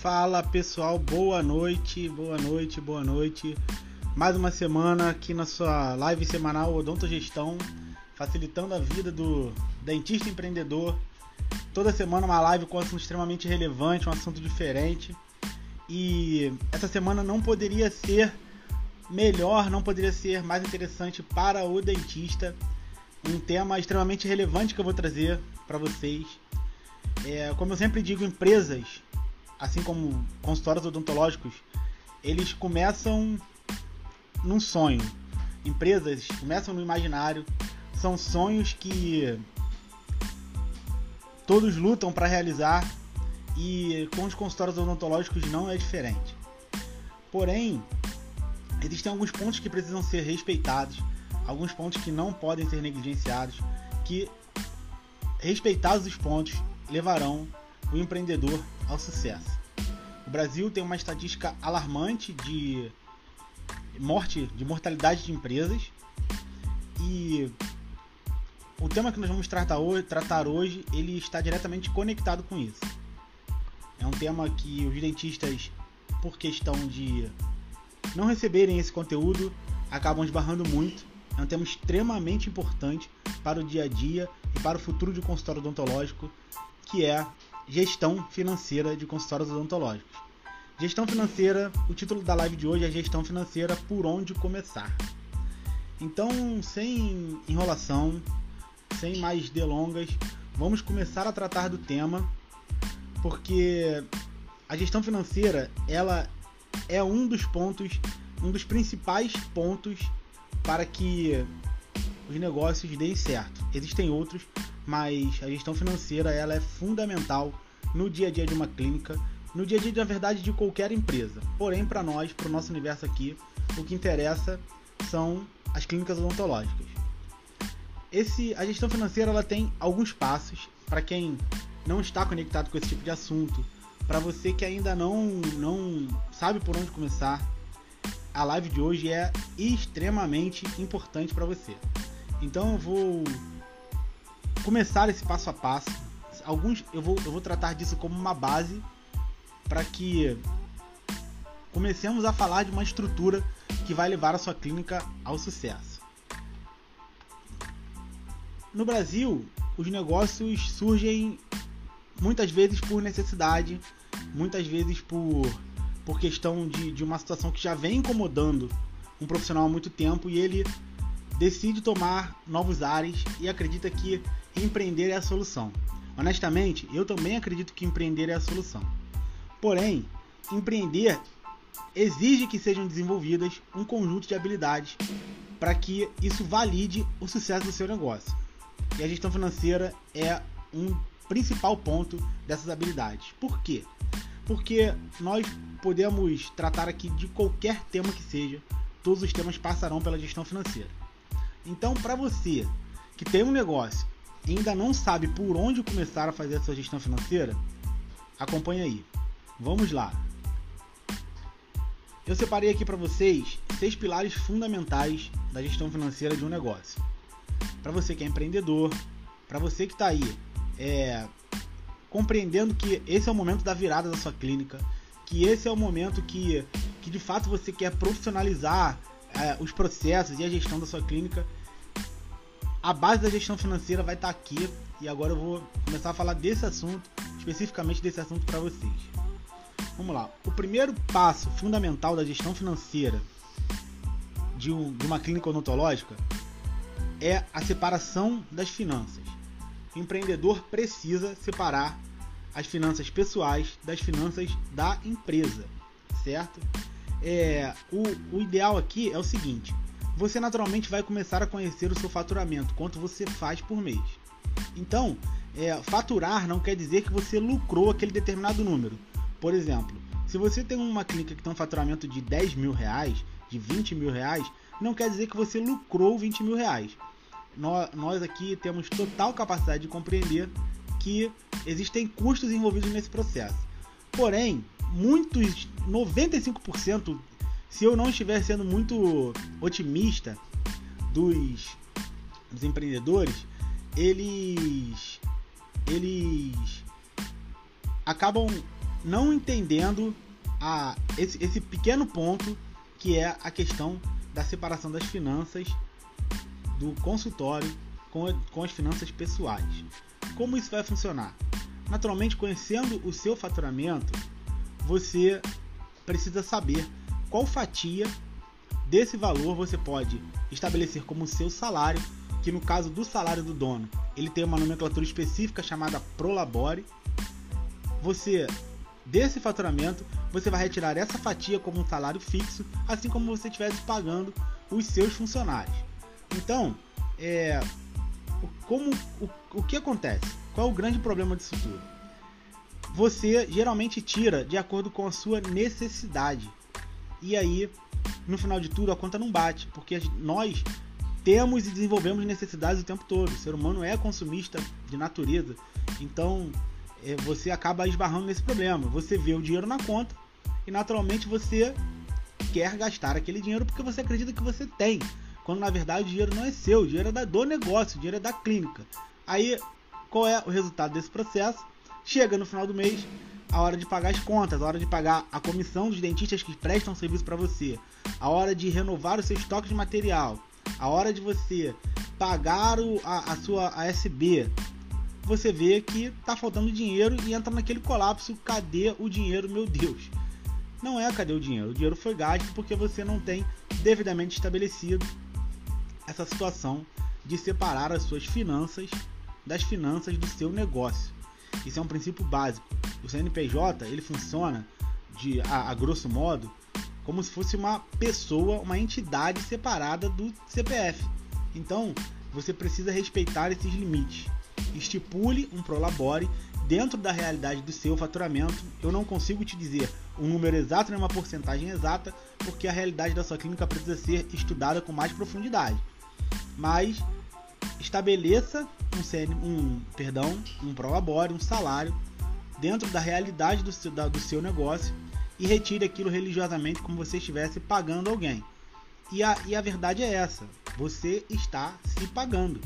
Fala pessoal, boa noite, boa noite, boa noite. Mais uma semana aqui na sua live semanal Odontogestão, facilitando a vida do dentista empreendedor. Toda semana uma live com um assunto extremamente relevante, um assunto diferente. E essa semana não poderia ser melhor, não poderia ser mais interessante para o dentista. Um tema extremamente relevante que eu vou trazer para vocês. É, como eu sempre digo, empresas assim como consultórios odontológicos, eles começam num sonho. Empresas começam no imaginário, são sonhos que todos lutam para realizar e com os consultórios odontológicos não é diferente. Porém, existem alguns pontos que precisam ser respeitados, alguns pontos que não podem ser negligenciados, que respeitados os pontos levarão o empreendedor ao sucesso. O Brasil tem uma estatística alarmante de morte, de mortalidade de empresas. E o tema que nós vamos tratar hoje, tratar hoje, ele está diretamente conectado com isso. É um tema que os dentistas, por questão de não receberem esse conteúdo, acabam esbarrando muito. É um tema extremamente importante para o dia a dia e para o futuro de consultório odontológico, que é Gestão financeira de consultórios odontológicos. Gestão financeira, o título da live de hoje é Gestão financeira por onde começar. Então, sem enrolação, sem mais delongas, vamos começar a tratar do tema, porque a gestão financeira, ela é um dos pontos, um dos principais pontos para que os negócios deem certo. Existem outros, mas a gestão financeira ela é fundamental no dia a dia de uma clínica, no dia a dia, na verdade, de qualquer empresa. Porém, para nós, para o nosso universo aqui, o que interessa são as clínicas odontológicas. Esse, a gestão financeira ela tem alguns passos para quem não está conectado com esse tipo de assunto, para você que ainda não, não sabe por onde começar. A live de hoje é extremamente importante para você. Então eu vou começar esse passo a passo. Alguns eu vou, eu vou tratar disso como uma base para que comecemos a falar de uma estrutura que vai levar a sua clínica ao sucesso. No Brasil, os negócios surgem muitas vezes por necessidade, muitas vezes por, por questão de, de uma situação que já vem incomodando um profissional há muito tempo e ele decide tomar novos ares e acredita que empreender é a solução. Honestamente, eu também acredito que empreender é a solução. Porém, empreender exige que sejam desenvolvidas um conjunto de habilidades para que isso valide o sucesso do seu negócio. E a gestão financeira é um principal ponto dessas habilidades. Por quê? Porque nós podemos tratar aqui de qualquer tema que seja, todos os temas passarão pela gestão financeira. Então, para você que tem um negócio e ainda não sabe por onde começar a fazer a sua gestão financeira, acompanhe aí. Vamos lá. Eu separei aqui para vocês seis pilares fundamentais da gestão financeira de um negócio. Para você que é empreendedor, para você que está aí é, compreendendo que esse é o momento da virada da sua clínica, que esse é o momento que, que de fato você quer profissionalizar os processos e a gestão da sua clínica, a base da gestão financeira vai estar tá aqui e agora eu vou começar a falar desse assunto, especificamente desse assunto para vocês. Vamos lá. O primeiro passo fundamental da gestão financeira de, um, de uma clínica odontológica é a separação das finanças. O empreendedor precisa separar as finanças pessoais das finanças da empresa, certo? É, o, o ideal aqui é o seguinte: você naturalmente vai começar a conhecer o seu faturamento, quanto você faz por mês. Então, é, faturar não quer dizer que você lucrou aquele determinado número. Por exemplo, se você tem uma clínica que tem um faturamento de 10 mil reais, de 20 mil reais, não quer dizer que você lucrou 20 mil reais. Nós, nós aqui temos total capacidade de compreender que existem custos envolvidos nesse processo. Porém, muitos, 95%, se eu não estiver sendo muito otimista dos, dos empreendedores, eles eles acabam não entendendo a, esse, esse pequeno ponto que é a questão da separação das finanças do consultório com, com as finanças pessoais. Como isso vai funcionar? Naturalmente, conhecendo o seu faturamento, você precisa saber qual fatia desse valor você pode estabelecer como seu salário, que no caso do salário do dono, ele tem uma nomenclatura específica chamada Prolabore. Você desse faturamento, você vai retirar essa fatia como um salário fixo, assim como você estivesse pagando os seus funcionários. Então, é, como o, o que acontece? Qual é o grande problema disso tudo? Você geralmente tira de acordo com a sua necessidade. E aí, no final de tudo, a conta não bate, porque nós temos e desenvolvemos necessidades o tempo todo. O ser humano é consumista de natureza. Então, é, você acaba esbarrando nesse problema. Você vê o dinheiro na conta e naturalmente você quer gastar aquele dinheiro porque você acredita que você tem quando na verdade o dinheiro não é seu, o dinheiro é do negócio, o dinheiro é da clínica. Aí, qual é o resultado desse processo? Chega no final do mês, a hora de pagar as contas, a hora de pagar a comissão dos dentistas que prestam serviço para você, a hora de renovar o seu estoque de material, a hora de você pagar o, a, a sua ASB, você vê que tá faltando dinheiro e entra naquele colapso, cadê o dinheiro, meu Deus? Não é cadê o dinheiro? O dinheiro foi gasto porque você não tem devidamente estabelecido essa situação de separar as suas finanças das finanças do seu negócio. Isso é um princípio básico. O CNPJ ele funciona de a, a grosso modo como se fosse uma pessoa, uma entidade separada do CPF. Então, você precisa respeitar esses limites. Estipule um prolabore dentro da realidade do seu faturamento. Eu não consigo te dizer um número exato nem uma porcentagem exata, porque a realidade da sua clínica precisa ser estudada com mais profundidade mas estabeleça um, CN, um perdão, um prolabore, um salário dentro da realidade do seu, da, do seu negócio e retire aquilo religiosamente como você estivesse pagando alguém. E a, e a verdade é essa: você está se pagando.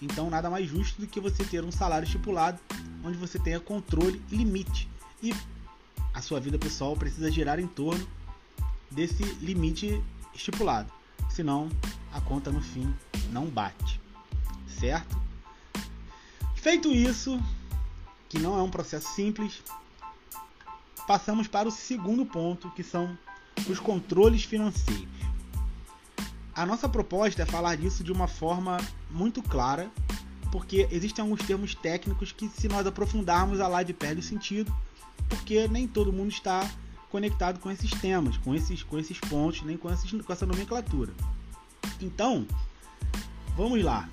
Então, nada mais justo do que você ter um salário estipulado onde você tenha controle e limite. E a sua vida pessoal precisa girar em torno desse limite estipulado. Senão, a conta no fim não bate, certo? Feito isso, que não é um processo simples, passamos para o segundo ponto, que são os controles financeiros. A nossa proposta é falar disso de uma forma muito clara, porque existem alguns termos técnicos que, se nós aprofundarmos, a live perde o sentido, porque nem todo mundo está conectado com esses temas, com esses, com esses pontos, nem com, esses, com essa nomenclatura. Então, vamos lá.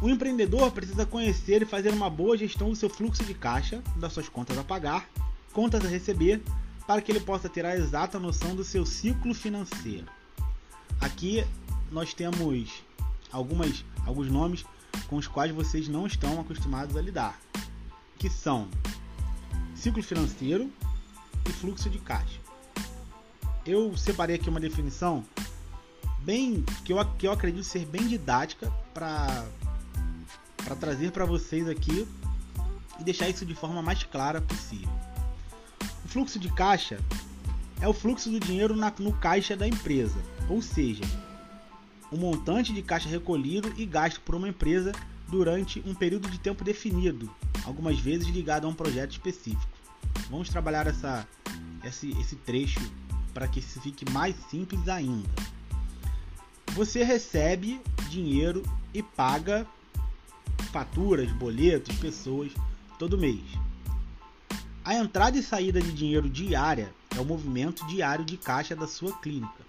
O empreendedor precisa conhecer e fazer uma boa gestão do seu fluxo de caixa, das suas contas a pagar, contas a receber, para que ele possa ter a exata noção do seu ciclo financeiro. Aqui nós temos algumas, alguns nomes com os quais vocês não estão acostumados a lidar, que são ciclo financeiro e fluxo de caixa. Eu separei aqui uma definição bem que eu, que eu acredito ser bem didática para para trazer para vocês aqui e deixar isso de forma mais clara possível. O fluxo de caixa é o fluxo do dinheiro na, no caixa da empresa, ou seja, o montante de caixa recolhido e gasto por uma empresa durante um período de tempo definido, algumas vezes ligado a um projeto específico. Vamos trabalhar essa, esse, esse trecho para que isso fique mais simples ainda você recebe dinheiro e paga faturas, boletos, pessoas todo mês. A entrada e saída de dinheiro diária é o movimento diário de caixa da sua clínica.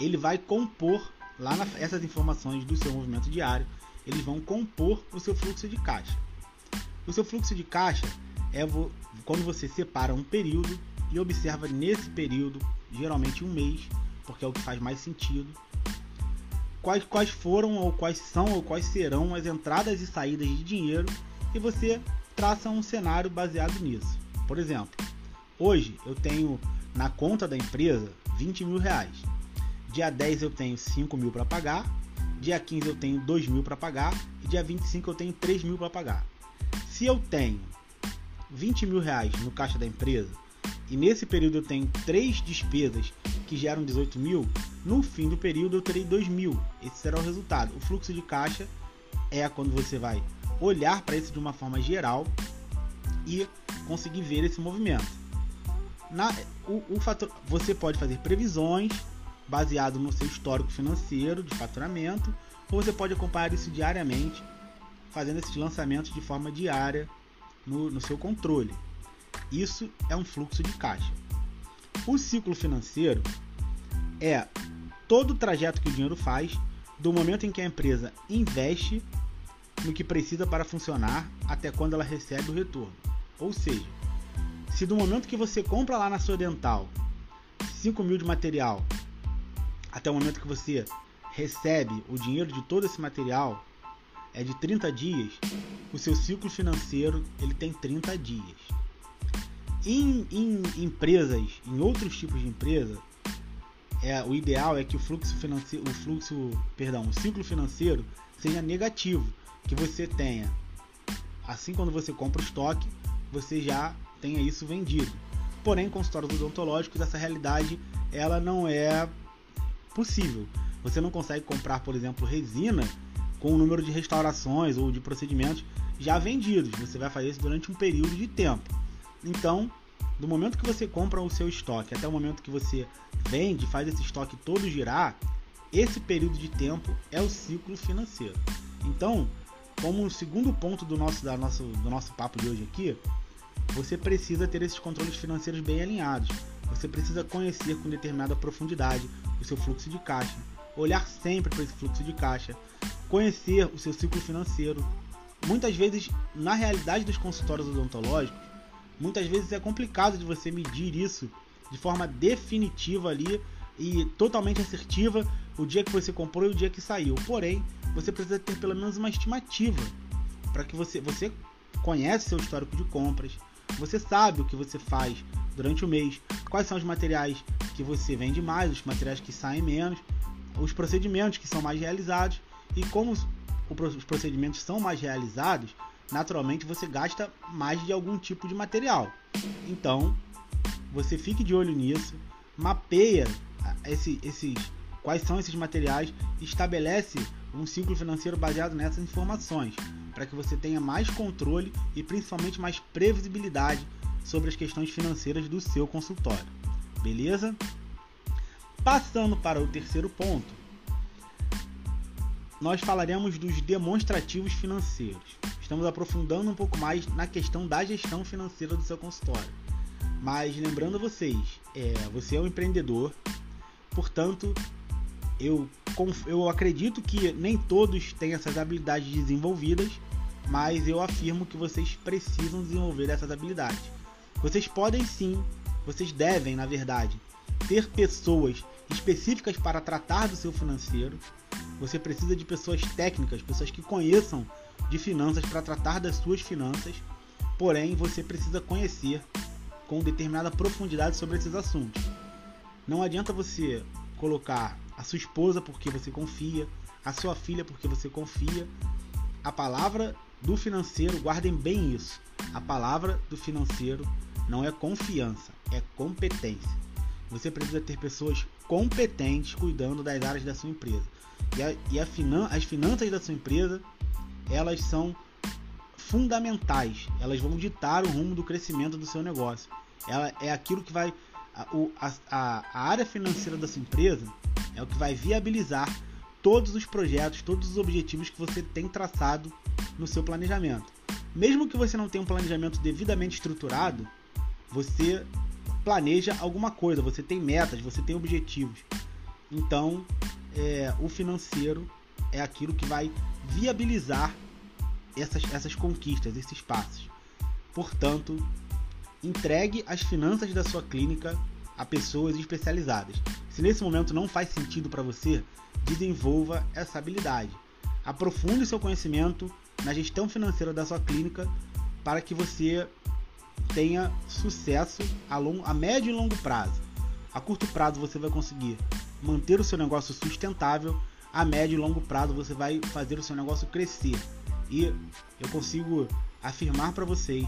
Ele vai compor lá na, essas informações do seu movimento diário, eles vão compor o seu fluxo de caixa. O seu fluxo de caixa é vo, quando você separa um período e observa nesse período, geralmente um mês, porque é o que faz mais sentido, quais, quais foram ou quais são ou quais serão as entradas e saídas de dinheiro e você traça um cenário baseado nisso. Por exemplo, hoje eu tenho na conta da empresa 20 mil reais. Dia 10 eu tenho 5 mil para pagar, dia 15 eu tenho 2 mil para pagar e dia 25 eu tenho 3 mil para pagar. Se eu tenho 20 mil reais no caixa da empresa e nesse período eu tenho três despesas que geram 18 mil, no fim do período eu terei 2 mil. Esse será o resultado. O fluxo de caixa é quando você vai olhar para isso de uma forma geral e conseguir ver esse movimento. Na, o, o fator, você pode fazer previsões baseado no seu histórico financeiro de faturamento, ou você pode acompanhar isso diariamente, fazendo esses lançamentos de forma diária no, no seu controle. Isso é um fluxo de caixa. O ciclo financeiro é todo o trajeto que o dinheiro faz do momento em que a empresa investe no que precisa para funcionar até quando ela recebe o retorno. Ou seja, se do momento que você compra lá na sua dental 5 mil de material até o momento que você recebe o dinheiro de todo esse material é de 30 dias, o seu ciclo financeiro ele tem 30 dias. Em, em empresas, em outros tipos de empresa, é, o ideal é que o fluxo financeiro, o fluxo, perdão, o ciclo financeiro seja negativo, que você tenha, assim quando você compra o estoque, você já tenha isso vendido. Porém, consultórios odontológicos, essa realidade ela não é possível. Você não consegue comprar, por exemplo, resina com o número de restaurações ou de procedimentos já vendidos. Você vai fazer isso durante um período de tempo. Então, do momento que você compra o seu estoque até o momento que você vende, faz esse estoque todo girar, esse período de tempo é o ciclo financeiro. Então, como segundo ponto do nosso, da nosso, do nosso papo de hoje aqui, você precisa ter esses controles financeiros bem alinhados. Você precisa conhecer com determinada profundidade o seu fluxo de caixa, olhar sempre para esse fluxo de caixa, conhecer o seu ciclo financeiro. Muitas vezes, na realidade dos consultórios odontológicos, muitas vezes é complicado de você medir isso de forma definitiva ali e totalmente assertiva o dia que você comprou e o dia que saiu. Porém, você precisa ter pelo menos uma estimativa para que você você conhece seu histórico de compras, você sabe o que você faz durante o mês, quais são os materiais que você vende mais, os materiais que saem menos, os procedimentos que são mais realizados e como os procedimentos são mais realizados, naturalmente você gasta mais de algum tipo de material. Então, você fique de olho nisso, mapeia esse, esses quais são esses materiais estabelece um ciclo financeiro baseado nessas informações, para que você tenha mais controle e principalmente mais previsibilidade sobre as questões financeiras do seu consultório. Beleza? Passando para o terceiro ponto, nós falaremos dos demonstrativos financeiros. Estamos aprofundando um pouco mais na questão da gestão financeira do seu consultório. Mas lembrando vocês, é, você é um empreendedor, portanto, eu, eu acredito que nem todos têm essas habilidades desenvolvidas, mas eu afirmo que vocês precisam desenvolver essas habilidades. Vocês podem sim, vocês devem, na verdade, ter pessoas específicas para tratar do seu financeiro. Você precisa de pessoas técnicas, pessoas que conheçam de finanças para tratar das suas finanças. Porém, você precisa conhecer com determinada profundidade sobre esses assuntos. Não adianta você colocar a sua esposa porque você confia, a sua filha porque você confia. A palavra do financeiro, guardem bem isso. A palavra do financeiro não é confiança, é competência. Você precisa ter pessoas competentes cuidando das áreas da sua empresa. E, a, e a finan as finanças da sua empresa, elas são fundamentais. Elas vão ditar o rumo do crescimento do seu negócio. Ela é aquilo que vai a, a, a área financeira da sua empresa é o que vai viabilizar todos os projetos, todos os objetivos que você tem traçado no seu planejamento. Mesmo que você não tenha um planejamento devidamente estruturado, você planeja alguma coisa, você tem metas, você tem objetivos. Então, é, o financeiro é aquilo que vai viabilizar essas, essas conquistas, esses passos. Portanto, entregue as finanças da sua clínica a pessoas especializadas. Se nesse momento não faz sentido para você, desenvolva essa habilidade. Aprofunde seu conhecimento na gestão financeira da sua clínica para que você tenha sucesso a, long, a médio e longo prazo. A curto prazo você vai conseguir manter o seu negócio sustentável, a médio e longo prazo você vai fazer o seu negócio crescer. E eu consigo afirmar para vocês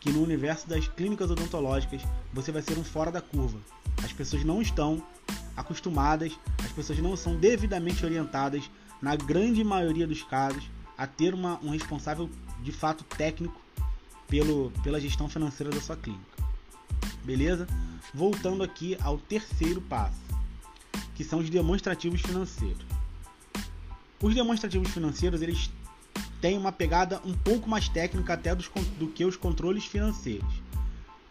que no universo das clínicas odontológicas você vai ser um fora da curva. As pessoas não estão acostumadas, as pessoas não são devidamente orientadas, na grande maioria dos casos, a ter uma, um responsável de fato técnico pelo, pela gestão financeira da sua clínica. Beleza? Voltando aqui ao terceiro passo, que são os demonstrativos financeiros. Os demonstrativos financeiros eles têm uma pegada um pouco mais técnica até dos, do que os controles financeiros.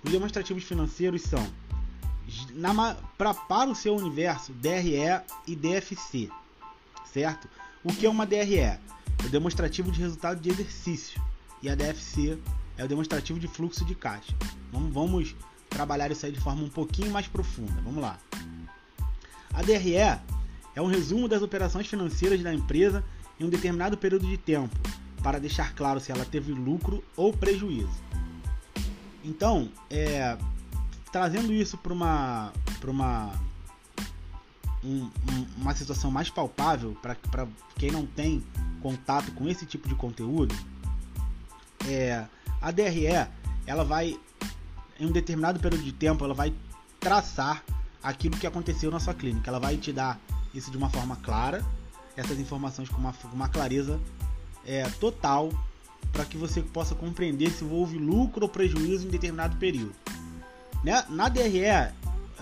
Os demonstrativos financeiros são na, pra, para o seu universo DRE e DFC, certo? O que é uma DRE? É o demonstrativo de resultado de exercício e a DFC é o demonstrativo de fluxo de caixa. Vamos, vamos trabalhar isso aí de forma um pouquinho mais profunda. Vamos lá. A DRE é um resumo das operações financeiras da empresa em um determinado período de tempo, para deixar claro se ela teve lucro ou prejuízo. Então, é, trazendo isso para uma, pra uma, um, uma situação mais palpável, para quem não tem contato com esse tipo de conteúdo, é, a DRE ela vai em um determinado período de tempo ela vai traçar aquilo que aconteceu na sua clínica. Ela vai te dar isso de uma forma clara, essas informações com uma, uma clareza é, total para que você possa compreender se houve lucro ou prejuízo em determinado período. Né? Na DRE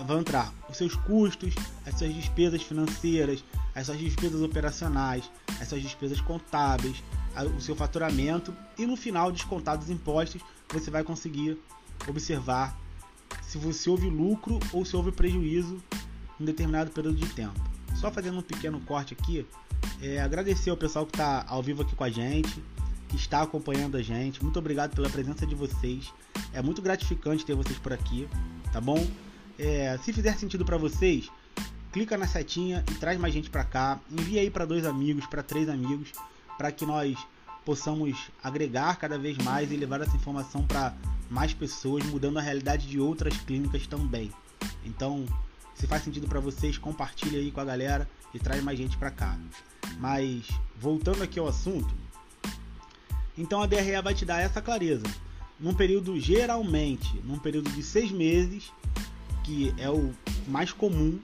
vão entrar os seus custos, as suas despesas financeiras, as suas despesas operacionais, as suas despesas contábeis, o seu faturamento e no final, descontados os impostos, você vai conseguir observar se você houve lucro ou se houve prejuízo em determinado período de tempo. Só fazendo um pequeno corte aqui, é, agradecer ao pessoal que está ao vivo aqui com a gente, que está acompanhando a gente. Muito obrigado pela presença de vocês. É muito gratificante ter vocês por aqui, tá bom? É, se fizer sentido para vocês, clica na setinha e traz mais gente para cá. Envia aí para dois amigos, para três amigos, para que nós possamos agregar cada vez mais e levar essa informação para mais pessoas, mudando a realidade de outras clínicas também. Então, se faz sentido para vocês, compartilhe aí com a galera e traz mais gente para cá. Mas voltando aqui ao assunto, então a DRE vai te dar essa clareza. Num período geralmente, num período de seis meses, que é o mais comum,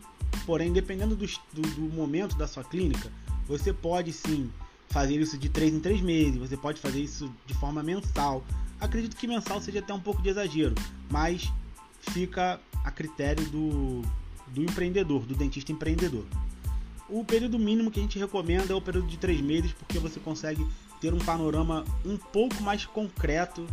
porém dependendo do, do, do momento da sua clínica, você pode sim fazer isso de três em três meses, você pode fazer isso de forma mensal. Acredito que mensal seja até um pouco de exagero, mas fica a critério do, do empreendedor, do dentista empreendedor. O período mínimo que a gente recomenda é o período de três meses, porque você consegue ter um panorama um pouco mais concreto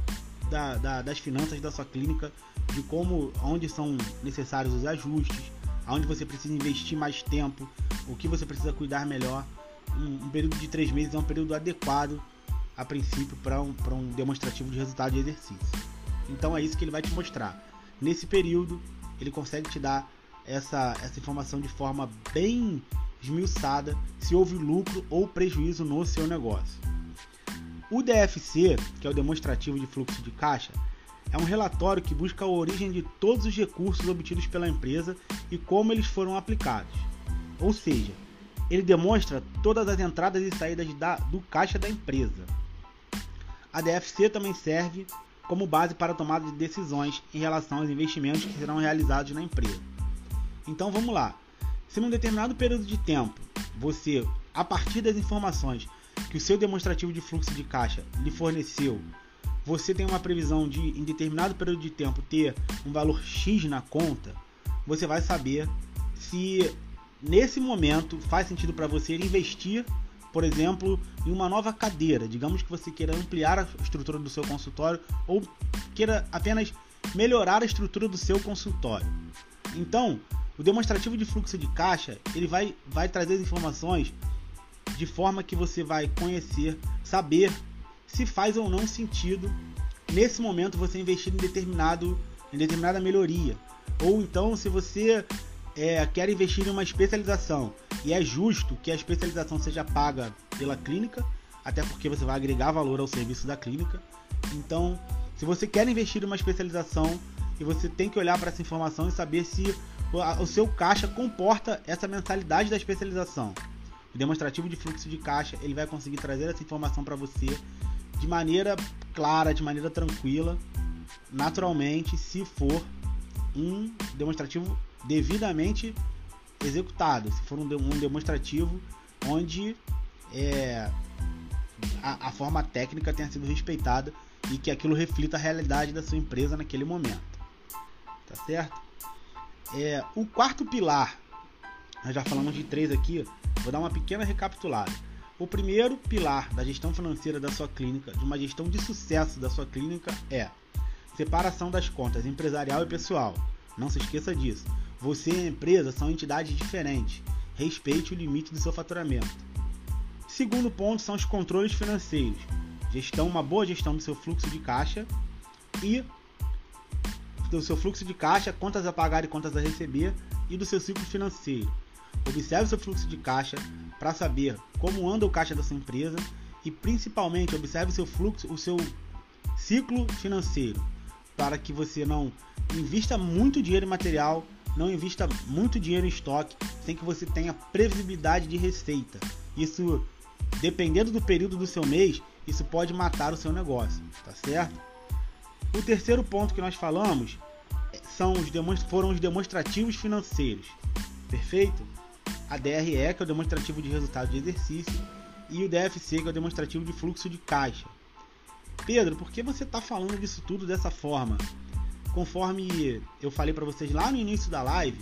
da, da, das finanças da sua clínica, de como, onde são necessários os ajustes, aonde você precisa investir mais tempo, o que você precisa cuidar melhor. Um, um período de três meses é um período adequado, a princípio, para um, um demonstrativo de resultado de exercício. Então é isso que ele vai te mostrar. Nesse período, ele consegue te dar essa, essa informação de forma bem esmiuçada se houve lucro ou prejuízo no seu negócio. O DFC, que é o demonstrativo de fluxo de caixa, é um relatório que busca a origem de todos os recursos obtidos pela empresa e como eles foram aplicados. Ou seja, ele demonstra todas as entradas e saídas da, do caixa da empresa. A DFC também serve como base para a tomada de decisões em relação aos investimentos que serão realizados na empresa. Então vamos lá. Se num determinado período de tempo você, a partir das informações que o seu demonstrativo de fluxo de caixa lhe forneceu, você tem uma previsão de em determinado período de tempo ter um valor X na conta, você vai saber se nesse momento faz sentido para você investir, por exemplo, em uma nova cadeira. Digamos que você queira ampliar a estrutura do seu consultório ou queira apenas melhorar a estrutura do seu consultório. Então, o demonstrativo de fluxo de caixa ele vai, vai trazer as informações de forma que você vai conhecer, saber se faz ou não sentido nesse momento você investir em determinado em determinada melhoria ou então se você é, quer investir em uma especialização e é justo que a especialização seja paga pela clínica até porque você vai agregar valor ao serviço da clínica então se você quer investir em uma especialização e você tem que olhar para essa informação e saber se o seu caixa comporta essa mensalidade da especialização. O demonstrativo de fluxo de caixa ele vai conseguir trazer essa informação para você de maneira clara, de maneira tranquila, naturalmente se for um demonstrativo devidamente executado, se for um, demonstrativo onde é, a, a, forma técnica tenha sido respeitada e que aquilo reflita a realidade da sua empresa naquele momento. Tá certo? É, o quarto pilar, nós já falamos de três aqui, vou dar uma pequena recapitulada. O primeiro pilar da gestão financeira da sua clínica, de uma gestão de sucesso da sua clínica, é separação das contas empresarial e pessoal. Não se esqueça disso. Você e a empresa são entidades diferentes. Respeite o limite do seu faturamento. Segundo ponto são os controles financeiros. Gestão, uma boa gestão do seu fluxo de caixa e do seu fluxo de caixa, contas a pagar e contas a receber e do seu ciclo financeiro. Observe seu fluxo de caixa para saber como anda o caixa da sua empresa e principalmente observe seu fluxo, o seu ciclo financeiro, para que você não invista muito dinheiro em material, não invista muito dinheiro em estoque, sem que você tenha previsibilidade de receita. Isso, dependendo do período do seu mês, isso pode matar o seu negócio, tá certo? O terceiro ponto que nós falamos são os foram os demonstrativos financeiros. Perfeito? A DRE, que é o demonstrativo de resultado de exercício, e o DFC, que é o demonstrativo de fluxo de caixa. Pedro, por que você está falando disso tudo dessa forma? Conforme eu falei para vocês lá no início da live,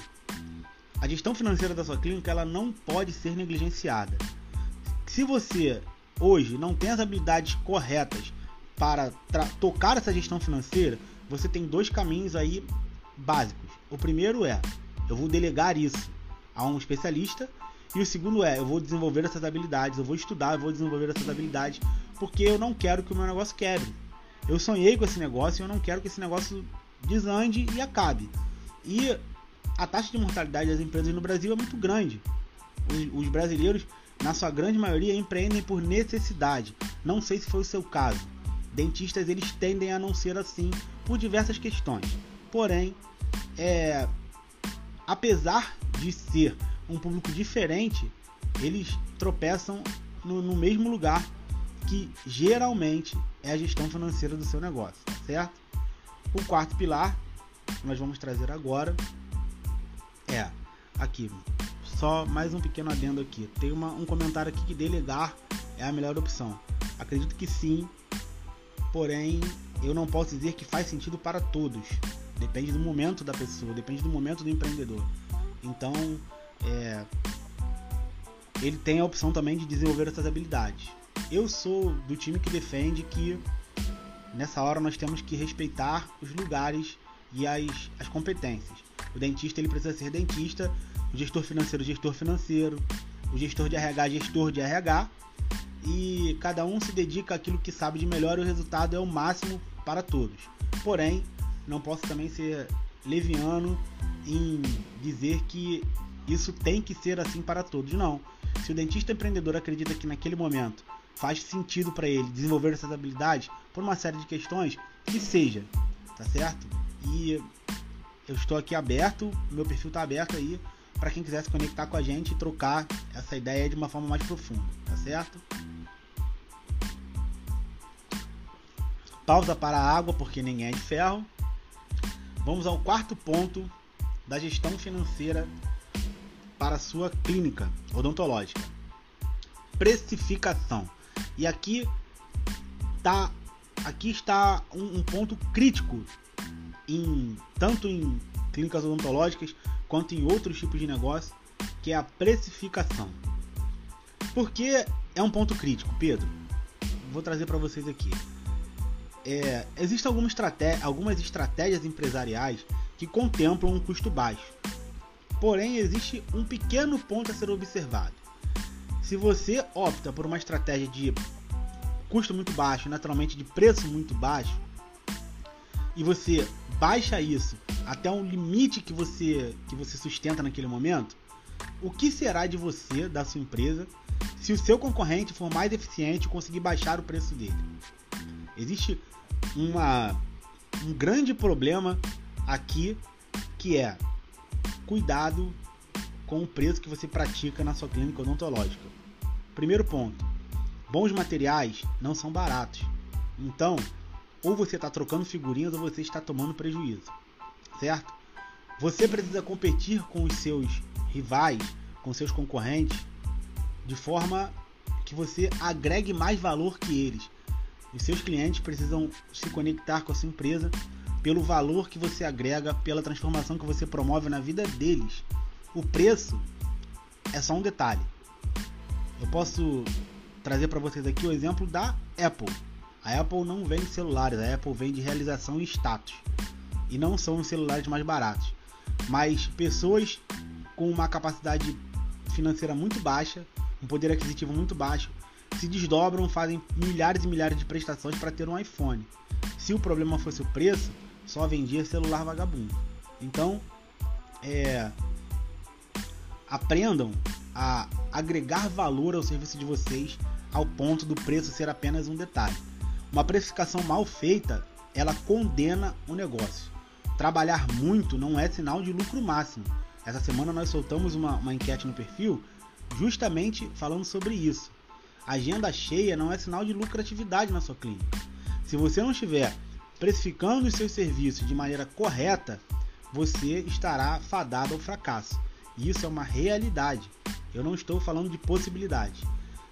a gestão financeira da sua clínica ela não pode ser negligenciada. Se você hoje não tem as habilidades corretas para tocar essa gestão financeira, você tem dois caminhos aí básicos. O primeiro é eu vou delegar isso a um especialista e o segundo é eu vou desenvolver essas habilidades, eu vou estudar, eu vou desenvolver essas habilidades porque eu não quero que o meu negócio quebre. Eu sonhei com esse negócio e eu não quero que esse negócio desande e acabe. E a taxa de mortalidade das empresas no Brasil é muito grande. Os, os brasileiros, na sua grande maioria, empreendem por necessidade. Não sei se foi o seu caso. Dentistas eles tendem a não ser assim por diversas questões. Porém, é, apesar de ser um público diferente, eles tropeçam no, no mesmo lugar que geralmente é a gestão financeira do seu negócio, certo? O quarto pilar que nós vamos trazer agora é aqui. Só mais um pequeno adendo aqui. Tem uma, um comentário aqui que delegar é a melhor opção. Acredito que sim, porém eu não posso dizer que faz sentido para todos. Depende do momento da pessoa, depende do momento do empreendedor. Então, é, ele tem a opção também de desenvolver essas habilidades. Eu sou do time que defende que nessa hora nós temos que respeitar os lugares e as, as competências. O dentista ele precisa ser dentista, o gestor financeiro, gestor financeiro, o gestor de RH, gestor de RH, e cada um se dedica àquilo que sabe de melhor e o resultado é o máximo para todos. Porém, não posso também ser leviano em dizer que isso tem que ser assim para todos. Não. Se o dentista empreendedor acredita que naquele momento faz sentido para ele desenvolver essas habilidades por uma série de questões, que seja, tá certo? E eu estou aqui aberto, meu perfil está aberto aí para quem quiser se conectar com a gente e trocar essa ideia de uma forma mais profunda, tá certo? Pausa para a água, porque ninguém é de ferro. Vamos ao quarto ponto da gestão financeira para sua clínica odontológica. Precificação. E aqui tá aqui está um, um ponto crítico em tanto em clínicas odontológicas quanto em outros tipos de negócio, que é a precificação. Por que é um ponto crítico, Pedro? Vou trazer para vocês aqui é, existem algumas, algumas estratégias empresariais que contemplam um custo baixo. Porém, existe um pequeno ponto a ser observado. Se você opta por uma estratégia de custo muito baixo, naturalmente de preço muito baixo, e você baixa isso até um limite que você que você sustenta naquele momento, o que será de você, da sua empresa, se o seu concorrente for mais eficiente e conseguir baixar o preço dele? Existe uma, um grande problema aqui que é cuidado com o preço que você pratica na sua clínica odontológica. Primeiro ponto: bons materiais não são baratos. Então, ou você está trocando figurinhas ou você está tomando prejuízo, certo? Você precisa competir com os seus rivais, com seus concorrentes, de forma que você agregue mais valor que eles. Os seus clientes precisam se conectar com a sua empresa pelo valor que você agrega, pela transformação que você promove na vida deles. O preço é só um detalhe. Eu posso trazer para vocês aqui o exemplo da Apple. A Apple não vende celulares, a Apple vende realização e status. E não são os celulares mais baratos. Mas pessoas com uma capacidade financeira muito baixa, um poder aquisitivo muito baixo, se desdobram, fazem milhares e milhares de prestações para ter um iPhone. Se o problema fosse o preço, só vendia celular vagabundo. Então, é, aprendam a agregar valor ao serviço de vocês ao ponto do preço ser apenas um detalhe. Uma precificação mal feita, ela condena o negócio. Trabalhar muito não é sinal de lucro máximo. Essa semana nós soltamos uma, uma enquete no perfil justamente falando sobre isso. Agenda cheia não é sinal de lucratividade na sua clínica. Se você não estiver precificando os seus serviços de maneira correta, você estará fadado ao fracasso. Isso é uma realidade. Eu não estou falando de possibilidade.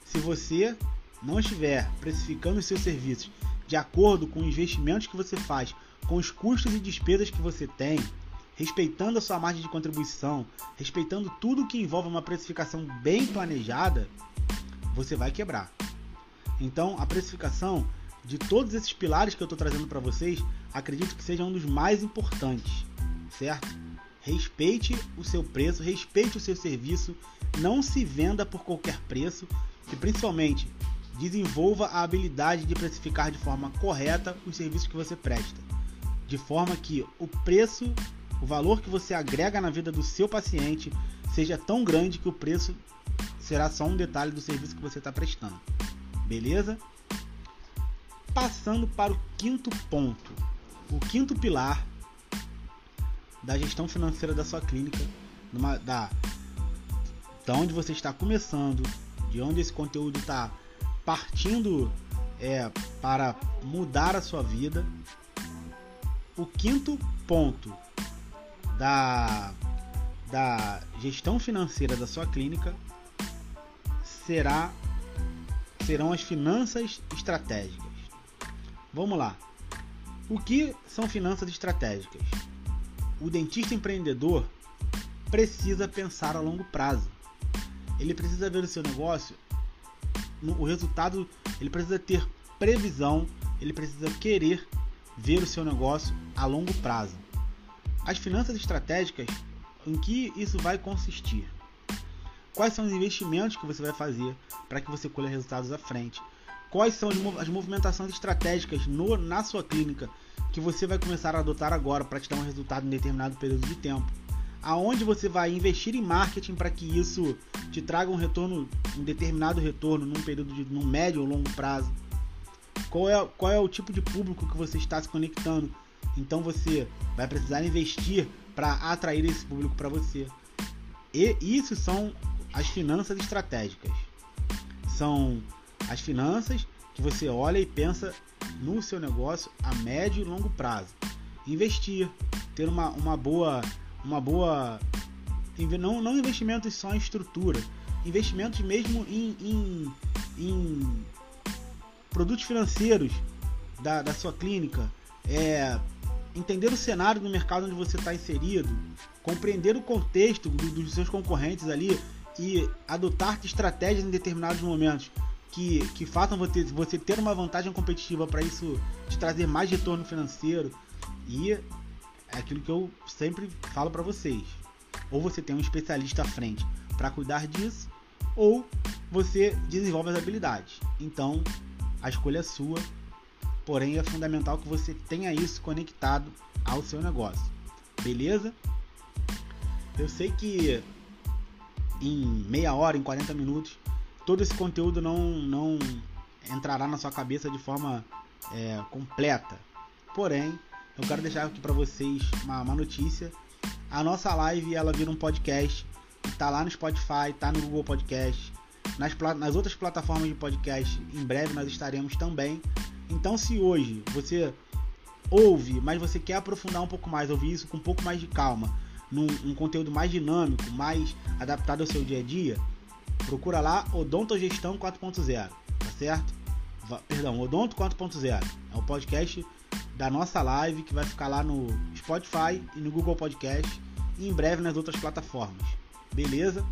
Se você não estiver precificando os seus serviços de acordo com os investimentos que você faz, com os custos e despesas que você tem, respeitando a sua margem de contribuição, respeitando tudo que envolve uma precificação bem planejada, você vai quebrar. Então, a precificação de todos esses pilares que eu estou trazendo para vocês, acredito que seja um dos mais importantes, certo? Respeite o seu preço, respeite o seu serviço, não se venda por qualquer preço e principalmente desenvolva a habilidade de precificar de forma correta os serviços que você presta, de forma que o preço, o valor que você agrega na vida do seu paciente seja tão grande que o preço será só um detalhe do serviço que você está prestando. Beleza? Passando para o quinto ponto, o quinto pilar da gestão financeira da sua clínica, numa, da, da onde você está começando, de onde esse conteúdo está partindo é, para mudar a sua vida. O quinto ponto da, da gestão financeira da sua clínica será serão as finanças estratégicas. Vamos lá. O que são finanças estratégicas? O dentista empreendedor precisa pensar a longo prazo. Ele precisa ver o seu negócio, o resultado, ele precisa ter previsão, ele precisa querer ver o seu negócio a longo prazo. As finanças estratégicas, em que isso vai consistir? Quais são os investimentos que você vai fazer para que você colha resultados à frente? Quais são as movimentações estratégicas no, na sua clínica que você vai começar a adotar agora para te dar um resultado em determinado período de tempo. Aonde você vai investir em marketing para que isso te traga um retorno, um determinado retorno num período de num médio ou longo prazo. Qual é, qual é o tipo de público que você está se conectando? Então você vai precisar investir para atrair esse público para você. E isso são as finanças estratégicas. São as finanças que você olha e pensa no seu negócio a médio e longo prazo. Investir, ter uma, uma boa uma boa não, não investimentos só em estrutura, investimentos mesmo em, em, em produtos financeiros da, da sua clínica, é, entender o cenário do mercado onde você está inserido, compreender o contexto do, dos seus concorrentes ali e adotar estratégias em determinados momentos que, que façam você, você ter uma vantagem competitiva para isso te trazer mais retorno financeiro. E é aquilo que eu sempre falo para vocês. Ou você tem um especialista à frente para cuidar disso, ou você desenvolve as habilidades. Então, a escolha é sua, porém é fundamental que você tenha isso conectado ao seu negócio. Beleza? Eu sei que em meia hora, em 40 minutos, todo esse conteúdo não, não entrará na sua cabeça de forma é, completa. Porém, eu quero deixar aqui para vocês uma, uma, notícia. A nossa live ela vira um podcast. Está lá no Spotify, está no Google Podcast, nas, nas outras plataformas de podcast. Em breve nós estaremos também. Então, se hoje você ouve, mas você quer aprofundar um pouco mais, ouvir isso com um pouco mais de calma, num um conteúdo mais dinâmico, mais adaptado ao seu dia a dia, procura lá Odontogestão 4.0, tá certo? Perdão, Odonto 4.0. É o podcast da nossa live que vai ficar lá no Spotify e no Google Podcast e em breve nas outras plataformas. Beleza?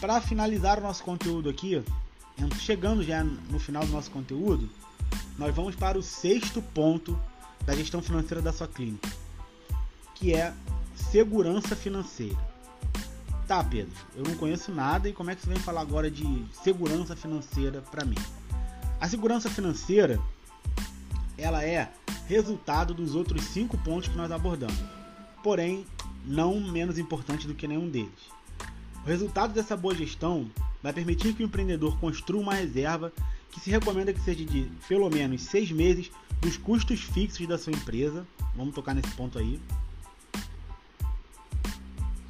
Para finalizar o nosso conteúdo aqui, chegando já no final do nosso conteúdo, nós vamos para o sexto ponto da gestão financeira da sua clínica, que é segurança financeira. Tá, Pedro, eu não conheço nada e como é que você vem falar agora de segurança financeira para mim? A segurança financeira, ela é resultado dos outros cinco pontos que nós abordamos, porém não menos importante do que nenhum deles. O resultado dessa boa gestão vai permitir que o empreendedor construa uma reserva que se recomenda que seja de pelo menos seis meses dos custos fixos da sua empresa. Vamos tocar nesse ponto aí.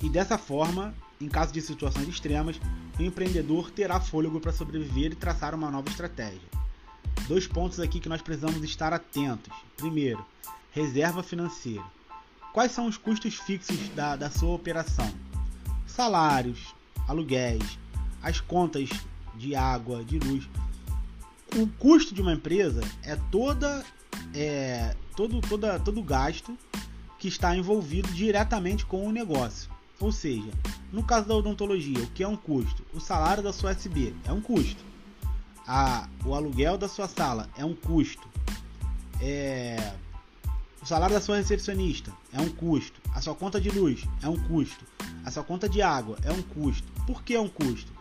E dessa forma, em caso de situações extremas, o empreendedor terá fôlego para sobreviver e traçar uma nova estratégia. Dois pontos aqui que nós precisamos estar atentos. Primeiro, reserva financeira. Quais são os custos fixos da, da sua operação? Salários, aluguéis, as contas de água, de luz. O custo de uma empresa é toda é, todo, toda, todo gasto que está envolvido diretamente com o negócio. Ou seja, no caso da odontologia, o que é um custo? O salário da sua SB é um custo. A, o aluguel da sua sala é um custo. É, o salário da sua recepcionista é um custo. A sua conta de luz é um custo. A sua conta de água é um custo. Por que é um custo?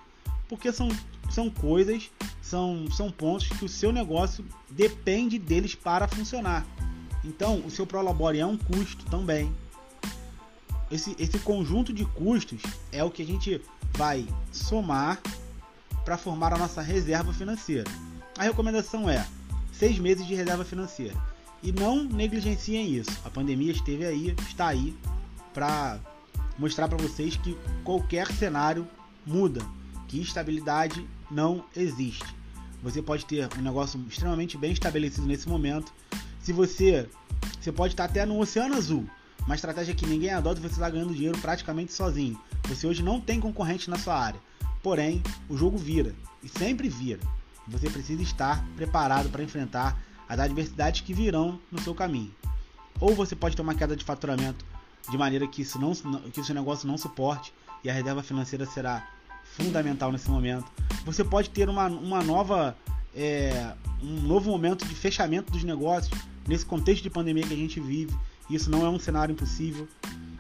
Porque são, são coisas, são, são pontos que o seu negócio depende deles para funcionar. Então, o seu Prolabore é um custo também esse, esse conjunto de custos é o que a gente vai somar para formar a nossa reserva financeira. A recomendação é seis meses de reserva financeira. E não negligenciem isso. A pandemia esteve aí, está aí para mostrar para vocês que qualquer cenário muda, que estabilidade não existe. Você pode ter um negócio extremamente bem estabelecido nesse momento. Se você você pode estar até no oceano azul, uma estratégia que ninguém adota e você está ganhando dinheiro praticamente sozinho. Você hoje não tem concorrente na sua área. Porém, o jogo vira e sempre vira. Você precisa estar preparado para enfrentar as adversidades que virão no seu caminho. Ou você pode ter uma queda de faturamento de maneira que isso não que o seu negócio não suporte e a reserva financeira será fundamental nesse momento. Você pode ter uma, uma nova é, um novo momento de fechamento dos negócios nesse contexto de pandemia que a gente vive isso não é um cenário impossível.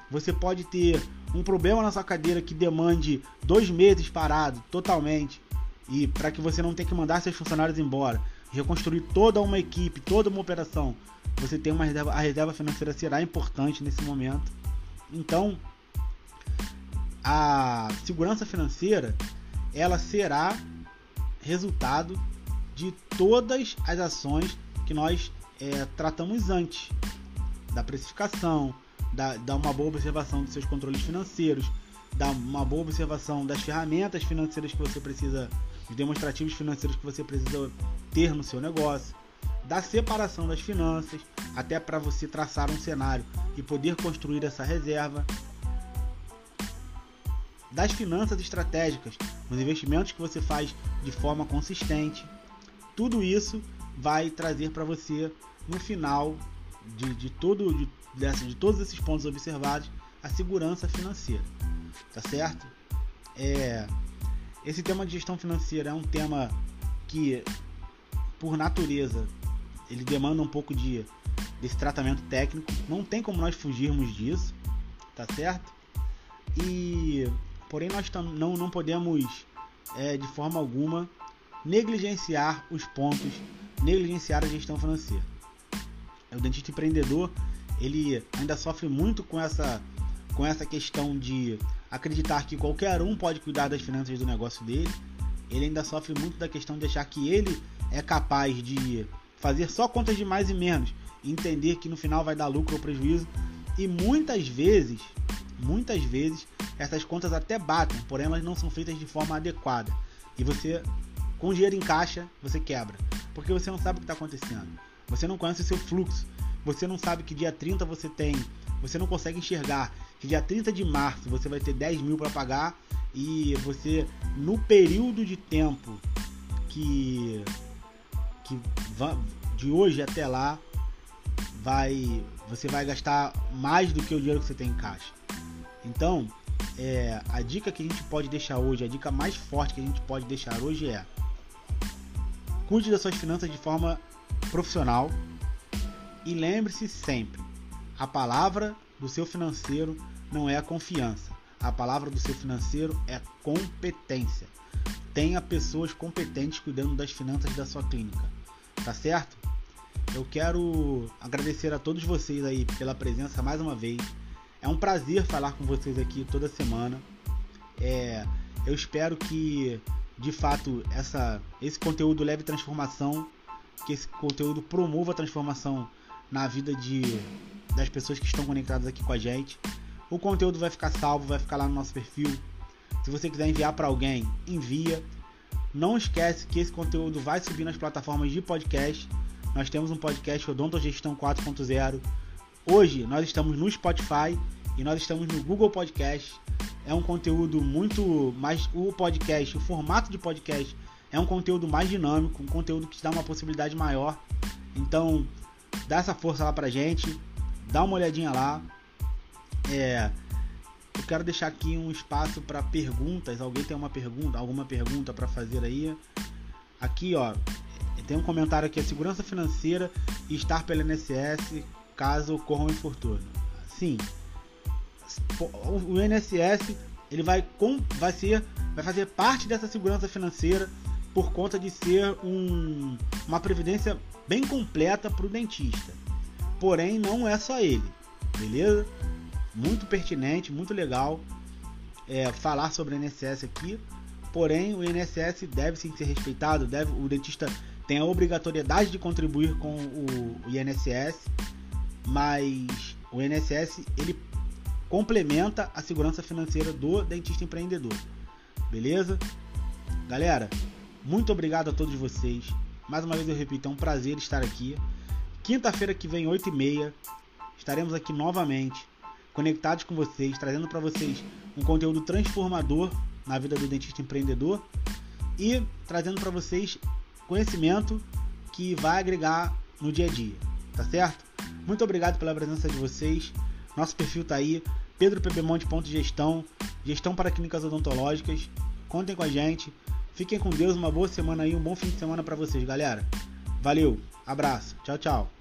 Você pode ter um problema na sua cadeira que demande dois meses parado totalmente e para que você não tenha que mandar seus funcionários embora, reconstruir toda uma equipe, toda uma operação, você tem uma reserva, a reserva financeira será importante nesse momento. Então, a segurança financeira ela será resultado de todas as ações que nós é, tratamos antes da precificação, da, da uma boa observação dos seus controles financeiros, da uma boa observação das ferramentas financeiras que você precisa, os demonstrativos financeiros que você precisa ter no seu negócio, da separação das finanças, até para você traçar um cenário e poder construir essa reserva, das finanças estratégicas, os investimentos que você faz de forma consistente. Tudo isso vai trazer para você no final de, de, todo, de, dessa, de todos esses pontos observados a segurança financeira. Tá certo? É, esse tema de gestão financeira é um tema que, por natureza, ele demanda um pouco de, desse tratamento técnico. Não tem como nós fugirmos disso, tá certo? E, porém, nós não, não podemos, é, de forma alguma, negligenciar os pontos, negligenciar a gestão financeira. O dentista empreendedor ele ainda sofre muito com essa, com essa questão de acreditar que qualquer um pode cuidar das finanças do negócio dele. Ele ainda sofre muito da questão de achar que ele é capaz de fazer só contas de mais e menos entender que no final vai dar lucro ou prejuízo. E muitas vezes, muitas vezes, essas contas até batem, porém elas não são feitas de forma adequada. E você, com dinheiro em caixa, você quebra. Porque você não sabe o que está acontecendo. Você não conhece o seu fluxo. Você não sabe que dia 30 você tem. Você não consegue enxergar que dia 30 de março você vai ter 10 mil para pagar e você, no período de tempo que, que de hoje até lá, vai você vai gastar mais do que o dinheiro que você tem em caixa. Então, é, a dica que a gente pode deixar hoje, a dica mais forte que a gente pode deixar hoje é cuide das suas finanças de forma profissional e lembre-se sempre, a palavra do seu financeiro não é a confiança. A palavra do seu financeiro é competência. Tenha pessoas competentes cuidando das finanças da sua clínica. Tá certo? Eu quero agradecer a todos vocês aí pela presença mais uma vez. É um prazer falar com vocês aqui toda semana. É, eu espero que de fato essa, esse conteúdo leve transformação, que esse conteúdo promova a transformação na vida de, das pessoas que estão conectadas aqui com a gente. O conteúdo vai ficar salvo, vai ficar lá no nosso perfil. Se você quiser enviar para alguém, envia. Não esquece que esse conteúdo vai subir nas plataformas de podcast. Nós temos um podcast Odontogestão 4.0. Hoje nós estamos no Spotify e nós estamos no Google Podcast. É um conteúdo muito mais o podcast, o formato de podcast é um conteúdo mais dinâmico, um conteúdo que te dá uma possibilidade maior. Então, dá essa força lá pra gente, dá uma olhadinha lá. É, eu quero deixar aqui um espaço para perguntas. Alguém tem uma pergunta, alguma pergunta para fazer aí? Aqui, ó, tem um comentário aqui: a segurança financeira e estar pela INSS caso ocorra um infortúnio. Sim, o INSS ele vai, com, vai ser, vai fazer parte dessa segurança financeira por conta de ser um, uma previdência bem completa para o dentista. Porém, não é só ele, beleza? Muito pertinente, muito legal é, falar sobre o INSS aqui. Porém, o INSS deve sim ser respeitado, deve, o dentista tem a obrigatoriedade de contribuir com o, o INSS, mas o INSS ele complementa a segurança financeira do dentista empreendedor. Beleza? Galera, muito obrigado a todos vocês. Mais uma vez eu repito, é um prazer estar aqui. Quinta-feira que vem, 8h30, estaremos aqui novamente, conectados com vocês, trazendo para vocês um conteúdo transformador na vida do dentista empreendedor e trazendo para vocês conhecimento que vai agregar no dia a dia, tá certo? Muito obrigado pela presença de vocês. Nosso perfil tá aí, pedropbmonte.gestão, gestão para clínicas odontológicas. Contem com a gente. Fiquem com Deus, uma boa semana aí, um bom fim de semana para vocês, galera. Valeu, abraço, tchau, tchau.